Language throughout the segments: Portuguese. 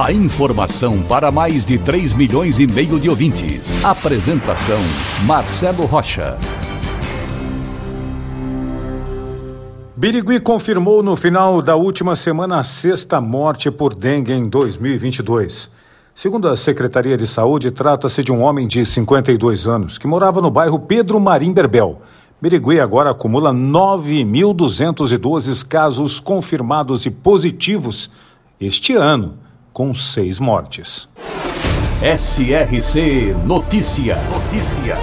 A informação para mais de 3 milhões e meio de ouvintes. Apresentação Marcelo Rocha. Birigui confirmou no final da última semana a sexta morte por dengue em 2022. Segundo a Secretaria de Saúde, trata-se de um homem de 52 anos que morava no bairro Pedro Marim Berbel. Birigui agora acumula 9.212 casos confirmados e positivos este ano, com seis mortes. SRC Notícia. Notícia.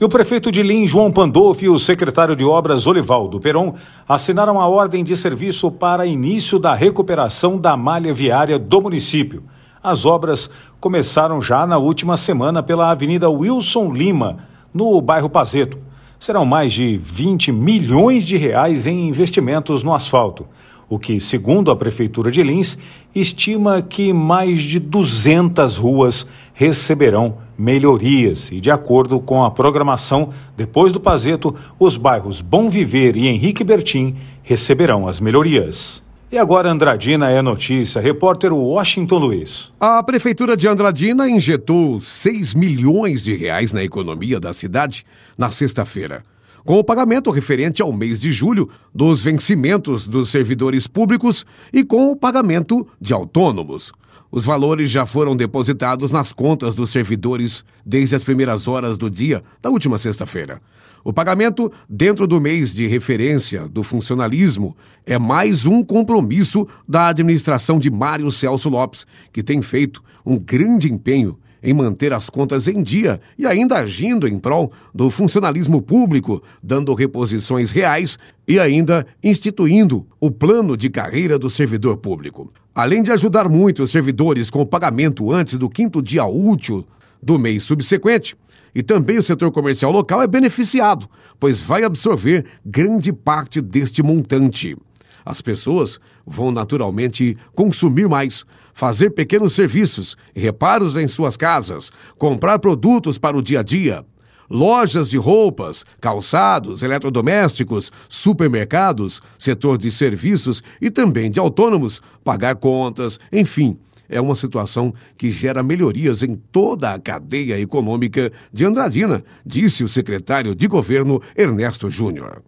E o prefeito de Lins, João Pandolfo, e o secretário de Obras, Olivaldo Peron, assinaram a ordem de serviço para início da recuperação da malha viária do município. As obras começaram já na última semana pela Avenida Wilson Lima, no bairro Pazeto. Serão mais de 20 milhões de reais em investimentos no asfalto o que, segundo a Prefeitura de Lins, estima que mais de 200 ruas receberão melhorias. E, de acordo com a programação, depois do Pazeto, os bairros Bom Viver e Henrique Bertim receberão as melhorias. E agora Andradina é notícia. Repórter Washington Luiz. A Prefeitura de Andradina injetou 6 milhões de reais na economia da cidade na sexta-feira com o pagamento referente ao mês de julho dos vencimentos dos servidores públicos e com o pagamento de autônomos. Os valores já foram depositados nas contas dos servidores desde as primeiras horas do dia da última sexta-feira. O pagamento, dentro do mês de referência do funcionalismo, é mais um compromisso da administração de Mário Celso Lopes, que tem feito um grande empenho em manter as contas em dia e ainda agindo em prol do funcionalismo público, dando reposições reais e ainda instituindo o plano de carreira do servidor público. Além de ajudar muito os servidores com o pagamento antes do quinto dia útil do mês subsequente, e também o setor comercial local é beneficiado, pois vai absorver grande parte deste montante. As pessoas vão naturalmente consumir mais, fazer pequenos serviços, reparos em suas casas, comprar produtos para o dia a dia. Lojas de roupas, calçados, eletrodomésticos, supermercados, setor de serviços e também de autônomos, pagar contas, enfim, é uma situação que gera melhorias em toda a cadeia econômica de Andradina, disse o secretário de governo Ernesto Júnior.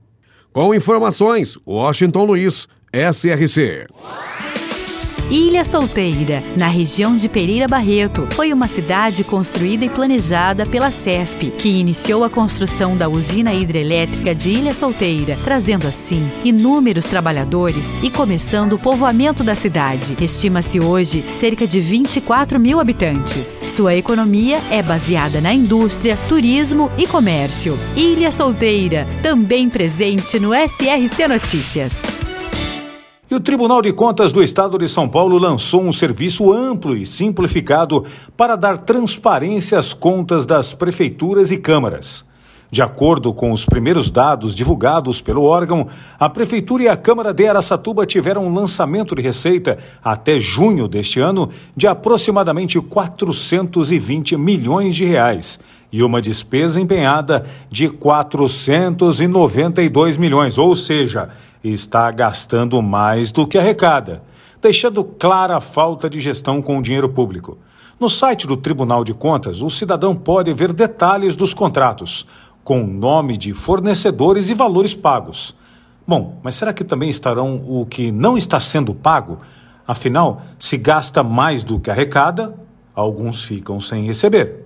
Com informações, Washington Luiz, SRC. Ilha Solteira, na região de Pereira Barreto, foi uma cidade construída e planejada pela CESP, que iniciou a construção da usina hidrelétrica de Ilha Solteira, trazendo assim inúmeros trabalhadores e começando o povoamento da cidade. Estima-se hoje cerca de 24 mil habitantes. Sua economia é baseada na indústria, turismo e comércio. Ilha Solteira, também presente no SRC Notícias. E o Tribunal de Contas do Estado de São Paulo lançou um serviço amplo e simplificado para dar transparência às contas das prefeituras e câmaras. De acordo com os primeiros dados divulgados pelo órgão, a Prefeitura e a Câmara de Araçatuba tiveram um lançamento de receita até junho deste ano de aproximadamente 420 milhões de reais e uma despesa empenhada de 492 milhões, ou seja, está gastando mais do que arrecada, deixando clara a falta de gestão com o dinheiro público. No site do Tribunal de Contas, o cidadão pode ver detalhes dos contratos, com nome de fornecedores e valores pagos. Bom, mas será que também estarão o que não está sendo pago? Afinal, se gasta mais do que arrecada, alguns ficam sem receber.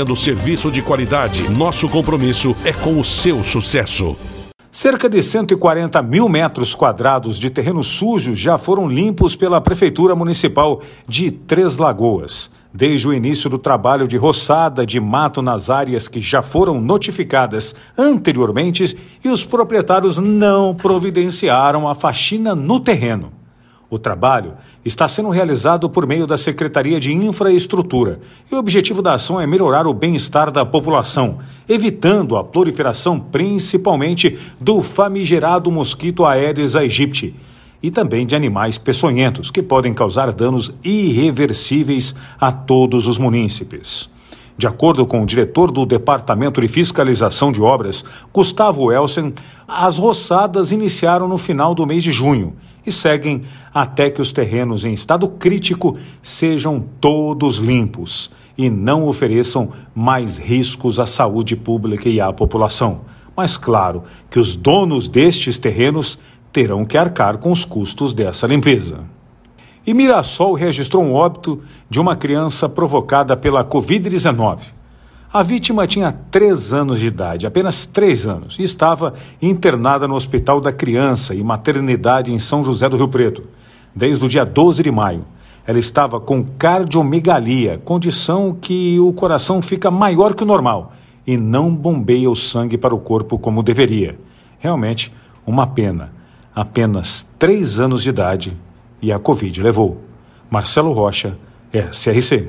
oferecendo serviço de qualidade. Nosso compromisso é com o seu sucesso. Cerca de 140 mil metros quadrados de terreno sujo já foram limpos pela Prefeitura Municipal de Três Lagoas. Desde o início do trabalho de roçada de mato nas áreas que já foram notificadas anteriormente e os proprietários não providenciaram a faxina no terreno. O trabalho está sendo realizado por meio da Secretaria de Infraestrutura e o objetivo da ação é melhorar o bem-estar da população, evitando a proliferação principalmente do famigerado mosquito Aedes aegypti e também de animais peçonhentos que podem causar danos irreversíveis a todos os munícipes. De acordo com o diretor do Departamento de Fiscalização de Obras, Gustavo Elsen, as roçadas iniciaram no final do mês de junho e seguem até que os terrenos em estado crítico sejam todos limpos e não ofereçam mais riscos à saúde pública e à população. Mas claro que os donos destes terrenos terão que arcar com os custos dessa limpeza. E Mirassol registrou um óbito de uma criança provocada pela Covid-19. A vítima tinha três anos de idade, apenas três anos, e estava internada no Hospital da Criança e Maternidade em São José do Rio Preto, desde o dia 12 de maio. Ela estava com cardiomegalia, condição que o coração fica maior que o normal e não bombeia o sangue para o corpo como deveria. Realmente, uma pena. Apenas três anos de idade e a Covid levou. Marcelo Rocha, SRC.